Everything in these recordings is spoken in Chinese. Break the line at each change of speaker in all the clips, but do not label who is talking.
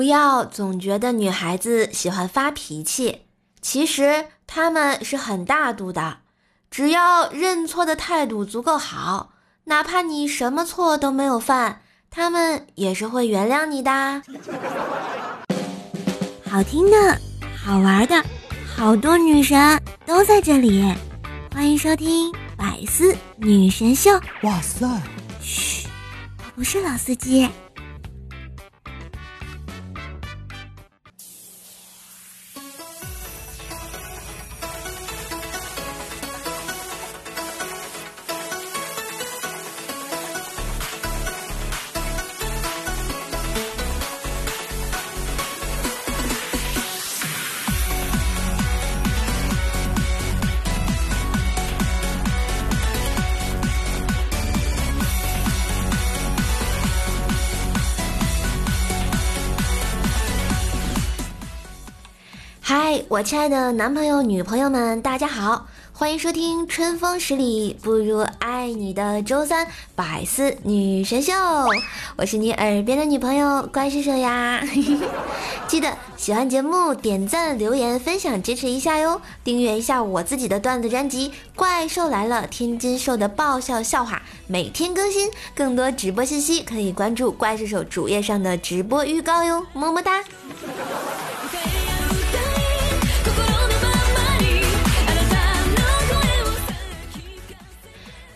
不要总觉得女孩子喜欢发脾气，其实她们是很大度的。只要认错的态度足够好，哪怕你什么错都没有犯，她们也是会原谅你的。
好听的，好玩的，好多女神都在这里，欢迎收听《百思女神秀》。哇塞！嘘，我不是老司机。
我亲爱的男朋友、女朋友们，大家好，欢迎收听《春风十里不如爱你》的周三百思女神秀，我是你耳边的女朋友怪兽兽呀！记得喜欢节目点赞、留言、分享支持一下哟，订阅一下我自己的段子专辑《怪兽来了》，天津兽的爆笑笑话每天更新，更多直播信息可以关注怪兽手主页上的直播预告哟，么么哒！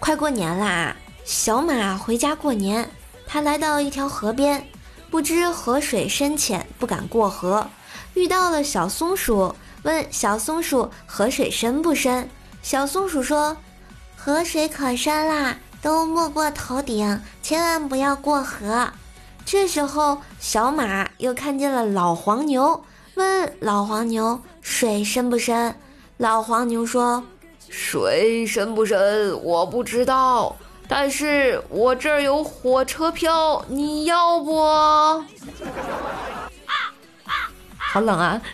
快过年啦，小马回家过年。他来到一条河边，不知河水深浅，不敢过河。遇到了小松鼠，问小松鼠河水深不深？小松鼠说：“河水可深啦，都没过头顶，千万不要过河。”这时候，小马又看见了老黄牛，问老黄牛水深不深？老黄牛说。
水深不深我不知道，但是我这儿有火车票，你要不？
好冷啊！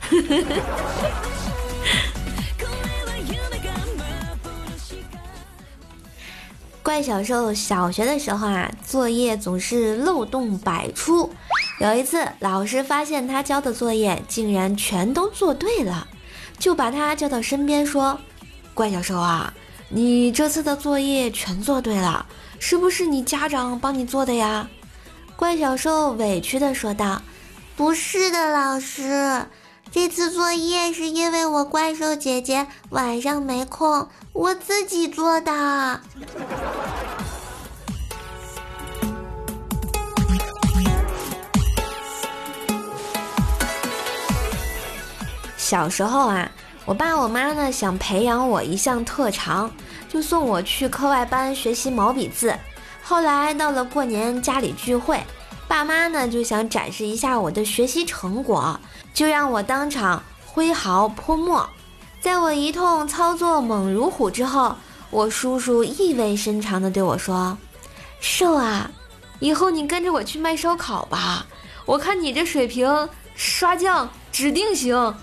怪小兽小学的时候啊，作业总是漏洞百出。有一次，老师发现他交的作业竟然全都做对了，就把他叫到身边说。怪小兽啊，你这次的作业全做对了，是不是你家长帮你做的呀？怪小兽委屈的说道：“
不是的，老师，这次作业是因为我怪兽姐姐晚上没空，我自己做的。”
小时候啊。我爸我妈呢想培养我一项特长，就送我去课外班学习毛笔字。后来到了过年家里聚会，爸妈呢就想展示一下我的学习成果，就让我当场挥毫泼墨。在我一通操作猛如虎之后，我叔叔意味深长地对我说：“瘦啊，以后你跟着我去卖烧烤吧，我看你这水平，刷酱指定行。”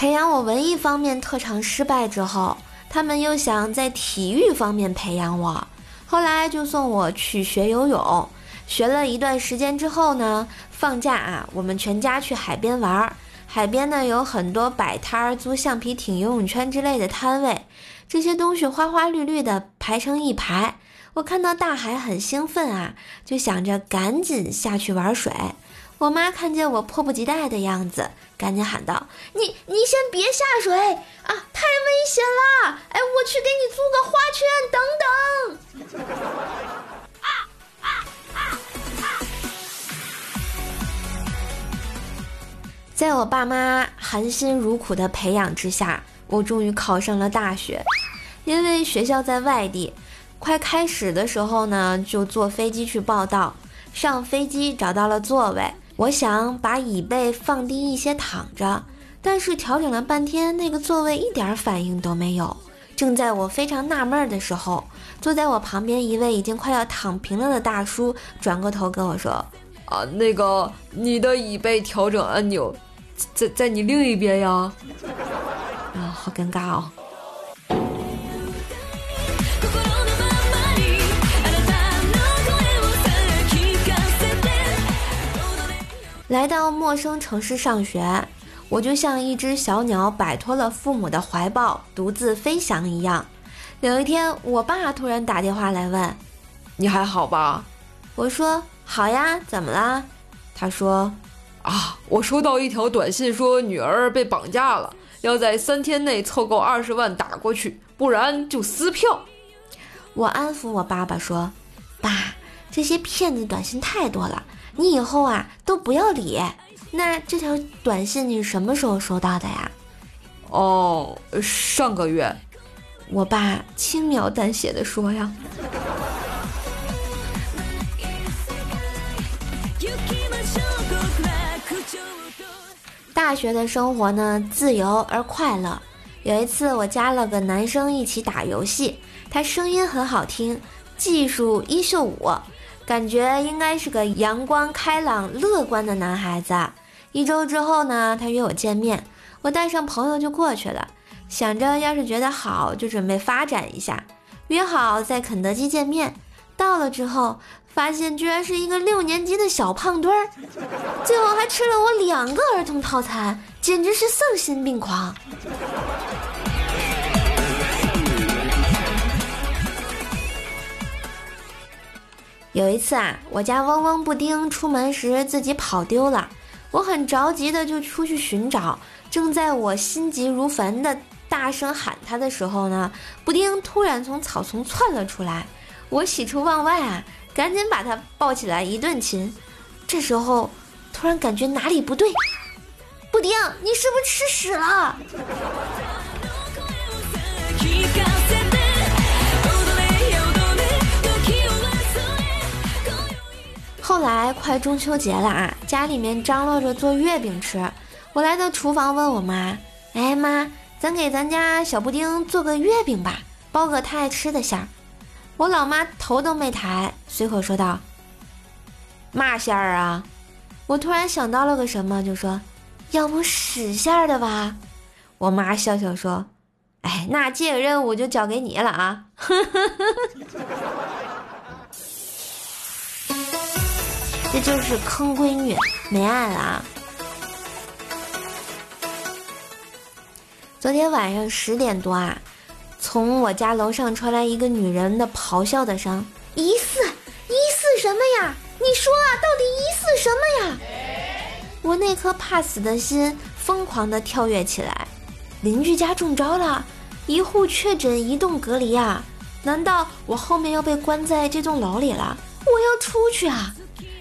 培养我文艺方面特长失败之后，他们又想在体育方面培养我，后来就送我去学游泳。学了一段时间之后呢，放假啊，我们全家去海边玩儿。海边呢有很多摆摊儿、租橡皮艇、游泳圈之类的摊位，这些东西花花绿绿的排成一排。我看到大海很兴奋啊，就想着赶紧下去玩水。我妈看见我迫不及待的样子，赶紧喊道：“你你先别下水啊，太危险了！哎，我去给你租个花圈，等等。”在我爸妈含辛茹苦的培养之下，我终于考上了大学。因为学校在外地，快开始的时候呢，就坐飞机去报到。上飞机找到了座位。我想把椅背放低一些躺着，但是调整了半天，那个座位一点反应都没有。正在我非常纳闷的时候，坐在我旁边一位已经快要躺平了的大叔转过头跟我说：“
啊，那个你的椅背调整按钮在在你另一边呀。”
啊，好尴尬哦。来到陌生城市上学，我就像一只小鸟摆脱了父母的怀抱，独自飞翔一样。有一天，我爸突然打电话来问：“
你还好吧？”
我说：“好呀，怎么了？”
他说：“啊，我收到一条短信，说女儿被绑架了，要在三天内凑够二十万打过去，不然就撕票。”
我安抚我爸爸说：“爸，这些骗子短信太多了。”你以后啊都不要理。那这条短信你什么时候收到的呀？
哦，上个月。
我爸轻描淡写的说呀。大学的生活呢，自由而快乐。有一次我加了个男生一起打游戏，他声音很好听，技术一秀五。感觉应该是个阳光开朗、乐观的男孩子。一周之后呢，他约我见面，我带上朋友就过去了，想着要是觉得好，就准备发展一下。约好在肯德基见面，到了之后发现居然是一个六年级的小胖墩儿，最后还吃了我两个儿童套餐，简直是丧心病狂。有一次啊，我家嗡嗡布丁出门时自己跑丢了，我很着急的就出去寻找。正在我心急如焚的大声喊他的时候呢，布丁突然从草丛窜了出来，我喜出望外啊，赶紧把他抱起来一顿亲。这时候突然感觉哪里不对，布丁，你是不是吃屎了？后来快中秋节了啊，家里面张罗着做月饼吃。我来到厨房问我妈：“哎妈，咱给咱家小布丁做个月饼吧，包个他爱吃的馅儿。”我老妈头都没抬，随口说道：“嘛馅儿啊？”我突然想到了个什么，就说：“要不屎馅儿的吧？”我妈笑笑说：“哎，那这个任务就交给你了啊。” 这就是坑闺女，没爱了。昨天晚上十点多啊，从我家楼上传来一个女人的咆哮的声：“疑似，疑似什么呀？你说啊，到底疑似什么呀？”我那颗怕死的心疯狂的跳跃起来。邻居家中招了，一户确诊一栋隔离啊！难道我后面要被关在这栋楼里了？我要出去啊！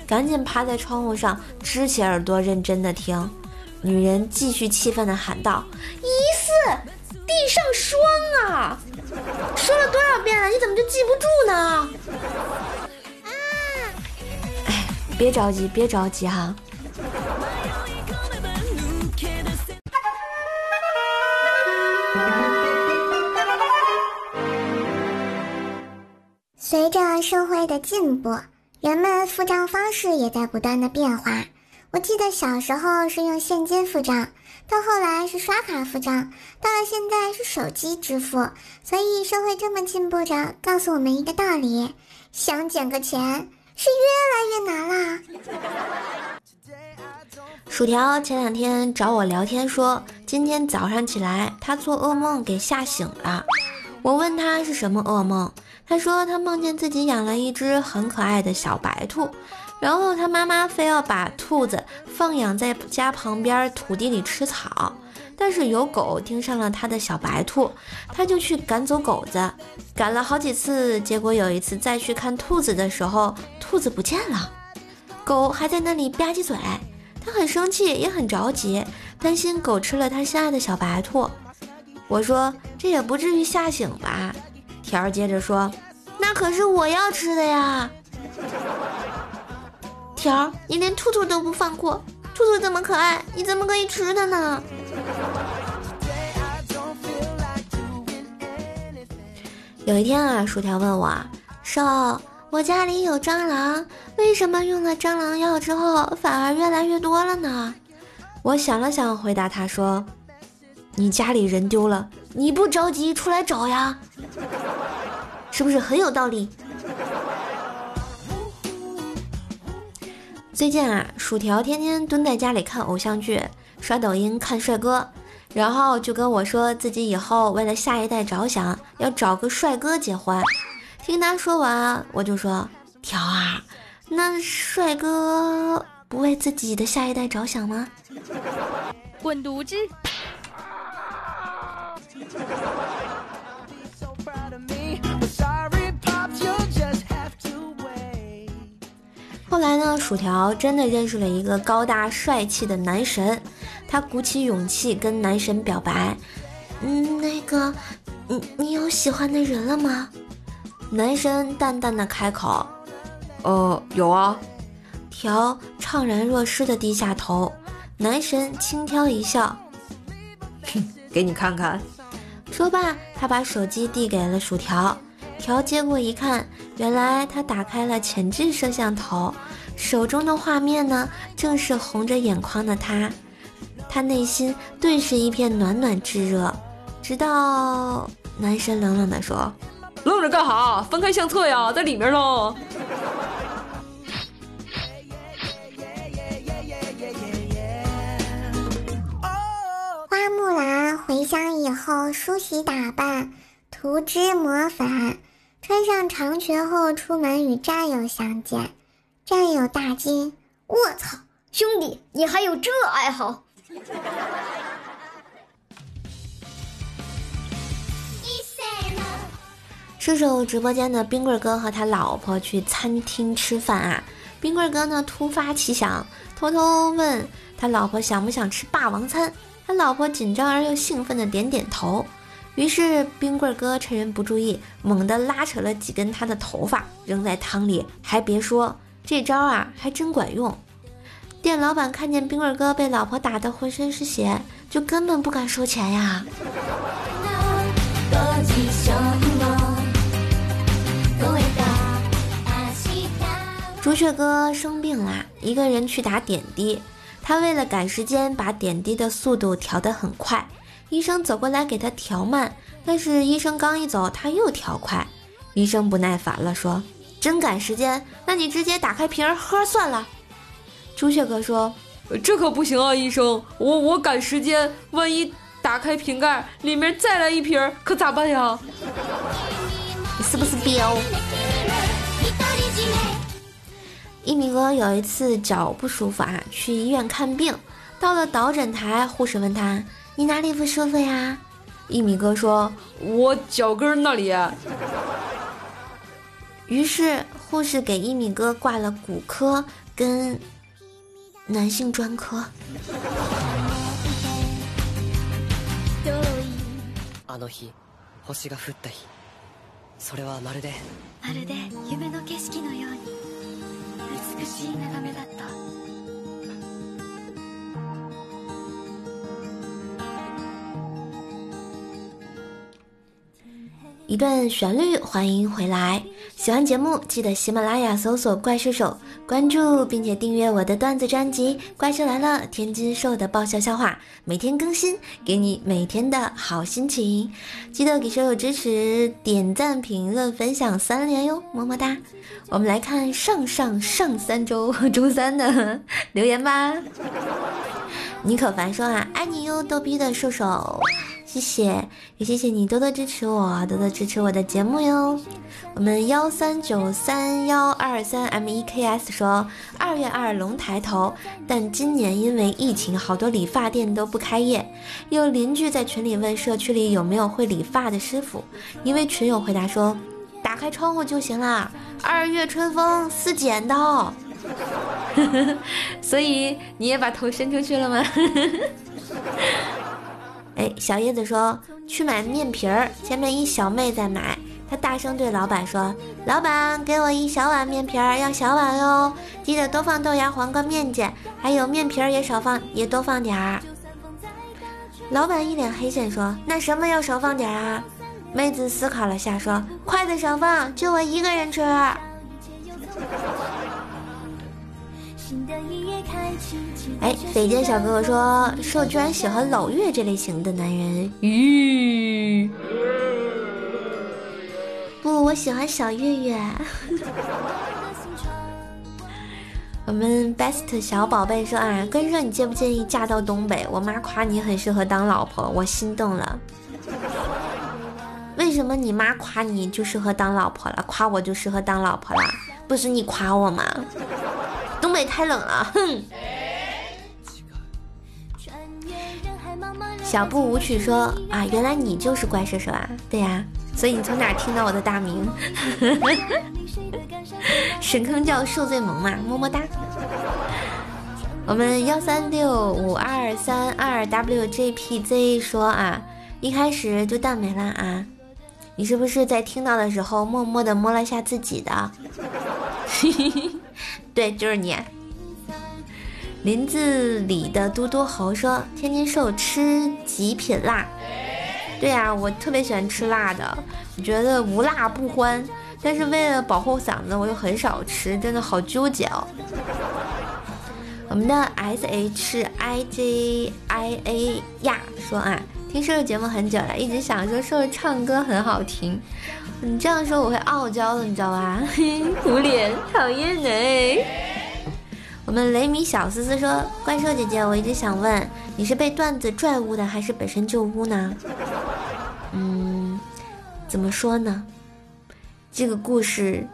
赶紧趴在窗户上，支起耳朵，认真的听。女人继续气愤的喊道：“疑似地上霜啊！说了多少遍了，你怎么就记不住呢？”啊！哎，别着急，别着急哈。
随着社会的进步。人们付账方式也在不断的变化。我记得小时候是用现金付账，到后来是刷卡付账，到了现在是手机支付。所以社会这么进步着，告诉我们一个道理：想捡个钱是越来越难啦。
薯条前两天找我聊天说，今天早上起来他做噩梦给吓醒了。我问他是什么噩梦。他说他梦见自己养了一只很可爱的小白兔，然后他妈妈非要把兔子放养在家旁边土地里吃草，但是有狗盯上了他的小白兔，他就去赶走狗子，赶了好几次，结果有一次再去看兔子的时候，兔子不见了，狗还在那里吧唧嘴，他很生气也很着急，担心狗吃了他心爱的小白兔。我说这也不至于吓醒吧。条儿接着说：“那可是我要吃的呀，条儿，你连兔兔都不放过，兔兔这么可爱，你怎么可以吃它呢？”有一天啊，薯条问我：“少，我家里有蟑螂，为什么用了蟑螂药之后反而越来越多了呢？”我想了想，回答他说：“你家里人丢了。”你不着急出来找呀？是不是很有道理？最近啊，薯条天天蹲在家里看偶像剧、刷抖音、看帅哥，然后就跟我说自己以后为了下一代着想，要找个帅哥结婚。听他说完，我就说：“条啊，那帅哥不为自己的下一代着想吗？”滚犊子！后来呢，薯条真的认识了一个高大帅气的男神，他鼓起勇气跟男神表白：“嗯，那个，你你有喜欢的人了吗？”男神淡淡的开口：“
呃，有啊。”
条怅然若失的低下头。男神轻佻一笑：“
哼，给你看看。”
说罢，他把手机递给了薯条。条接过一看，原来他打开了前置摄像头，手中的画面呢，正是红着眼眶的他，他内心顿时一片暖暖炙热。直到男神冷冷地说：“
愣着干哈？翻开相册呀，在里面呢。”
花木兰回乡以后梳洗打扮，涂脂抹粉。穿上长裙后出门与战友相见，战友大惊：“我操，兄弟，你还有这爱好！”
射手直播间的冰棍哥和他老婆去餐厅吃饭啊，冰棍哥呢突发奇想，偷偷问他老婆想不想吃霸王餐，他老婆紧张而又兴奋的点点头。于是冰棍哥趁人不注意，猛地拉扯了几根他的头发，扔在汤里。还别说，这招啊还真管用。店老板看见冰棍哥被老婆打得浑身是血，就根本不敢收钱呀。朱雀哥生病啦，一个人去打点滴。他为了赶时间，把点滴的速度调得很快。医生走过来给他调慢，但是医生刚一走，他又调快。医生不耐烦了，说：“真赶时间，那你直接打开瓶喝算了。”朱雀哥说：“
这可不行啊，医生，我我赶时间，万一打开瓶盖里面再来一瓶，可咋办呀？
你是不是彪？”一米哥有一次脚不舒服啊，去医院看病，到了导诊台，护士问他。你哪里不舒服呀？
一米哥说：“我脚跟那里。”
于是护士给一米哥挂了骨科跟男性专科。あの日、星が降った日、それはまるでまるで夢の景色のように美しい眺めだった。 一段旋律，欢迎回来！喜欢节目记得喜马拉雅搜索“怪兽手”，关注并且订阅我的段子专辑《怪兽来了》，天津兽的爆笑笑话每天更新，给你每天的好心情。记得给舍友支持，点赞、评论、分享三连哟，么么哒！我们来看上上上三周周三的留言吧。尼可凡说啊，爱你哟，逗逼的兽兽。谢谢，也谢谢你多多支持我，多多支持我的节目哟。我们幺三九三幺二三 M E K S 说，二月二龙抬头，但今年因为疫情，好多理发店都不开业。有邻居在群里问社区里有没有会理发的师傅，一位群友回答说，打开窗户就行了。二月春风似剪刀，所以你也把头伸出去了吗？哎，小叶子说去买面皮儿，前面一小妹在买，她大声对老板说：“老板，给我一小碗面皮儿，要小碗哦，记得多放豆芽、黄瓜、面筋，还有面皮儿也少放，也多放点儿。”老板一脸黑线说：“那什么要少放点啊？”妹子思考了下说：“筷子少放，就我一个人吃。”哎，匪间小哥哥说，瘦居然喜欢老岳这类型的男人。
咦？
不，我喜欢小岳岳。我们 best 小宝贝说啊，跟说你介不介意嫁到东北？我妈夸你很适合当老婆，我心动了。为什么你妈夸你就适合当老婆了，夸我就适合当老婆了？不是你夸我吗？东北太冷了，哼。小步舞曲说啊，原来你就是怪兽兽啊？对呀，所以你从哪听到我的大名？神坑叫受罪萌嘛，么么哒。我们幺三六五二三二 wjpz 说啊，一开始就淡没了啊，你是不是在听到的时候默默的摸了下自己的？对，就是你。林子里的嘟嘟猴说，天天瘦吃极品辣。对呀，我特别喜欢吃辣的，我觉得无辣不欢。但是为了保护嗓子，我又很少吃，真的好纠结哦。我们的 S H I J I A 呀说啊，听瘦瘦节目很久了，一直想说瘦瘦唱歌很好听。你这样说我会傲娇的，你知道吧？捂脸，讨厌呢。我们雷米小思思说，怪兽姐姐，我一直想问，你是被段子拽污的，还是本身就污呢？嗯，怎么说呢？这个故事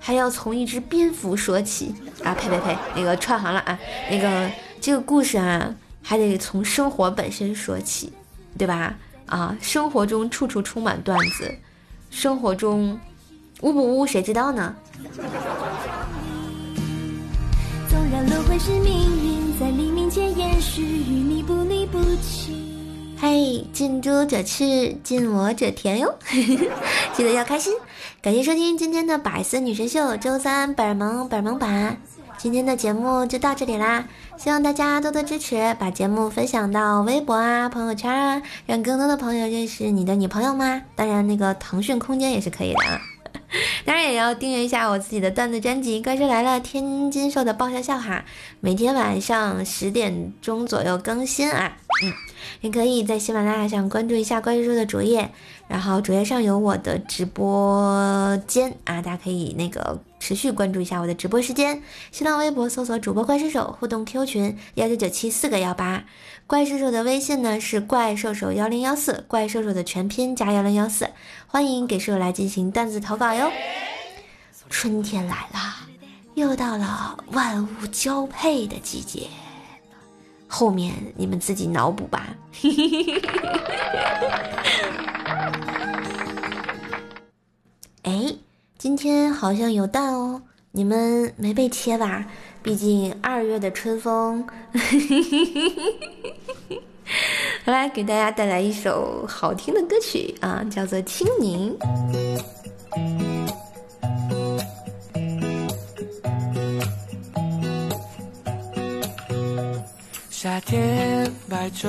还要从一只蝙蝠说起啊！呸呸呸，那个串行了啊！那个这个故事啊，还得从生活本身说起，对吧？啊，生活中处处充满段子，生活中污不污谁知道呢？
轮回是命运，在黎明前延续，与你不离不弃
嘿，近朱者赤，近我者甜哟！记得要开心。感谢收听今天的百思女神秀周三本萌本萌版。今天的节目就到这里啦，希望大家多多支持，把节目分享到微博啊、朋友圈啊，让更多的朋友认识你的女朋友吗？当然，那个腾讯空间也是可以的啊。当然也要订阅一下我自己的段子专辑《怪兽来了》，天津瘦的爆笑笑哈，每天晚上十点钟左右更新啊。嗯，也可以在喜马拉雅上关注一下怪兽兽的主页，然后主页上有我的直播间啊，大家可以那个持续关注一下我的直播时间。新浪微博搜索主播怪兽手，互动 Q 群幺九九七四个幺八。怪兽手的微信呢是怪兽手幺零幺四，怪兽手的全拼加幺零幺四，欢迎给兽来进行段子投稿哟。春天来了，又到了万物交配的季节，后面你们自己脑补吧。哎，今天好像有蛋哦，你们没被切吧？毕竟二月的春风，来给大家带来一首好听的歌曲啊，叫做《清明》。夏天白昼，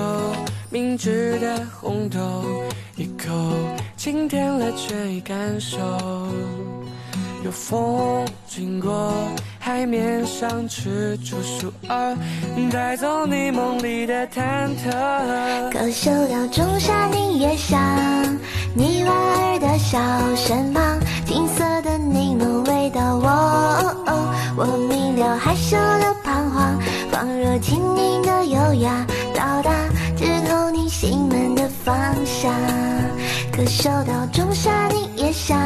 明治的红豆，一口清甜了却已感受。有风经过。海面上踟出树儿，带走你梦里的忐忑。可嗅到仲夏柠叶香，你莞尔的笑身旁，金色的柠檬味道。我我明了害羞的彷徨，仿若轻盈的优雅，到达直通你心门的方向。可嗅到仲夏柠叶香，